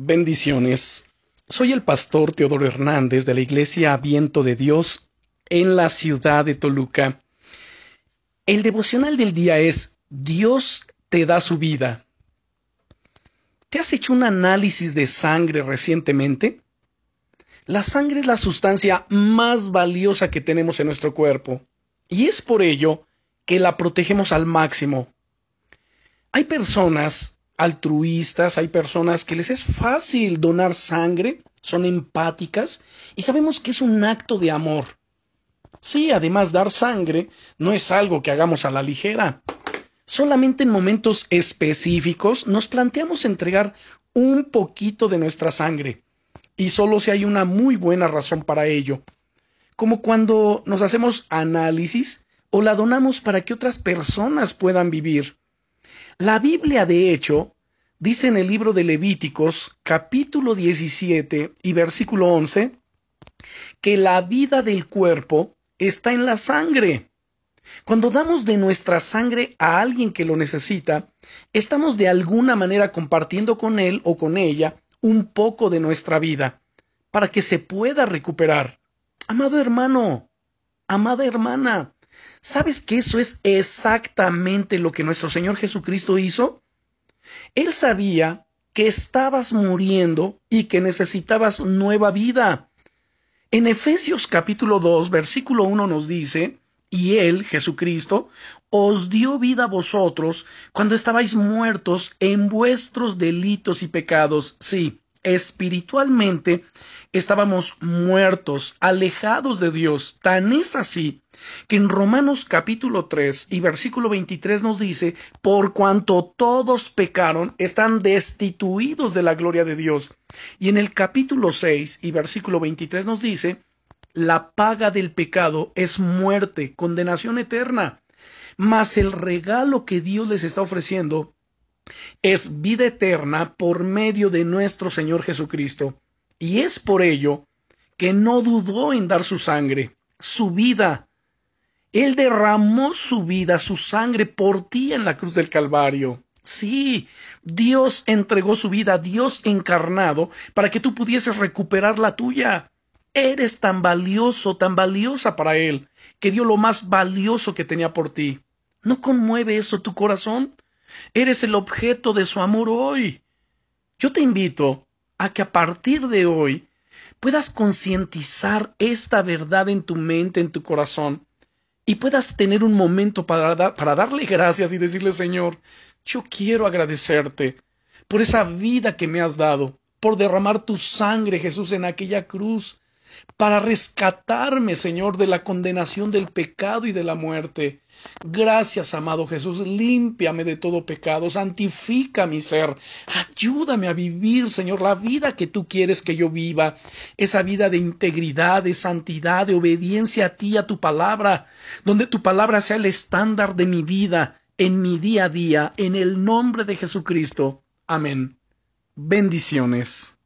Bendiciones. Soy el pastor Teodoro Hernández de la Iglesia Viento de Dios en la ciudad de Toluca. El devocional del día es Dios te da su vida. ¿Te has hecho un análisis de sangre recientemente? La sangre es la sustancia más valiosa que tenemos en nuestro cuerpo y es por ello que la protegemos al máximo. Hay personas altruistas, hay personas que les es fácil donar sangre, son empáticas y sabemos que es un acto de amor. Sí, además dar sangre no es algo que hagamos a la ligera. Solamente en momentos específicos nos planteamos entregar un poquito de nuestra sangre, y solo si hay una muy buena razón para ello, como cuando nos hacemos análisis o la donamos para que otras personas puedan vivir. La Biblia, de hecho, dice en el libro de Levíticos, capítulo 17 y versículo 11, que la vida del cuerpo está en la sangre. Cuando damos de nuestra sangre a alguien que lo necesita, estamos de alguna manera compartiendo con él o con ella un poco de nuestra vida, para que se pueda recuperar. Amado hermano, amada hermana, ¿Sabes que eso es exactamente lo que nuestro Señor Jesucristo hizo? Él sabía que estabas muriendo y que necesitabas nueva vida. En Efesios capítulo 2, versículo 1 nos dice, y Él, Jesucristo, os dio vida a vosotros cuando estabais muertos en vuestros delitos y pecados. Sí, espiritualmente estábamos muertos, alejados de Dios. Tan es así que en Romanos capítulo 3 y versículo 23 nos dice, por cuanto todos pecaron, están destituidos de la gloria de Dios. Y en el capítulo 6 y versículo 23 nos dice, la paga del pecado es muerte, condenación eterna. Mas el regalo que Dios les está ofreciendo es vida eterna por medio de nuestro Señor Jesucristo. Y es por ello que no dudó en dar su sangre, su vida. Él derramó su vida, su sangre por ti en la cruz del Calvario. Sí, Dios entregó su vida, Dios encarnado, para que tú pudieses recuperar la tuya. Eres tan valioso, tan valiosa para Él, que dio lo más valioso que tenía por ti. ¿No conmueve eso tu corazón? Eres el objeto de su amor hoy. Yo te invito a que a partir de hoy puedas concientizar esta verdad en tu mente, en tu corazón, y puedas tener un momento para, para darle gracias y decirle, Señor, yo quiero agradecerte por esa vida que me has dado, por derramar tu sangre, Jesús, en aquella cruz, para rescatarme, Señor, de la condenación del pecado y de la muerte. Gracias, amado Jesús, límpiame de todo pecado, santifica mi ser, ayúdame a vivir, Señor, la vida que tú quieres que yo viva, esa vida de integridad, de santidad, de obediencia a ti, a tu palabra, donde tu palabra sea el estándar de mi vida, en mi día a día, en el nombre de Jesucristo. Amén. Bendiciones.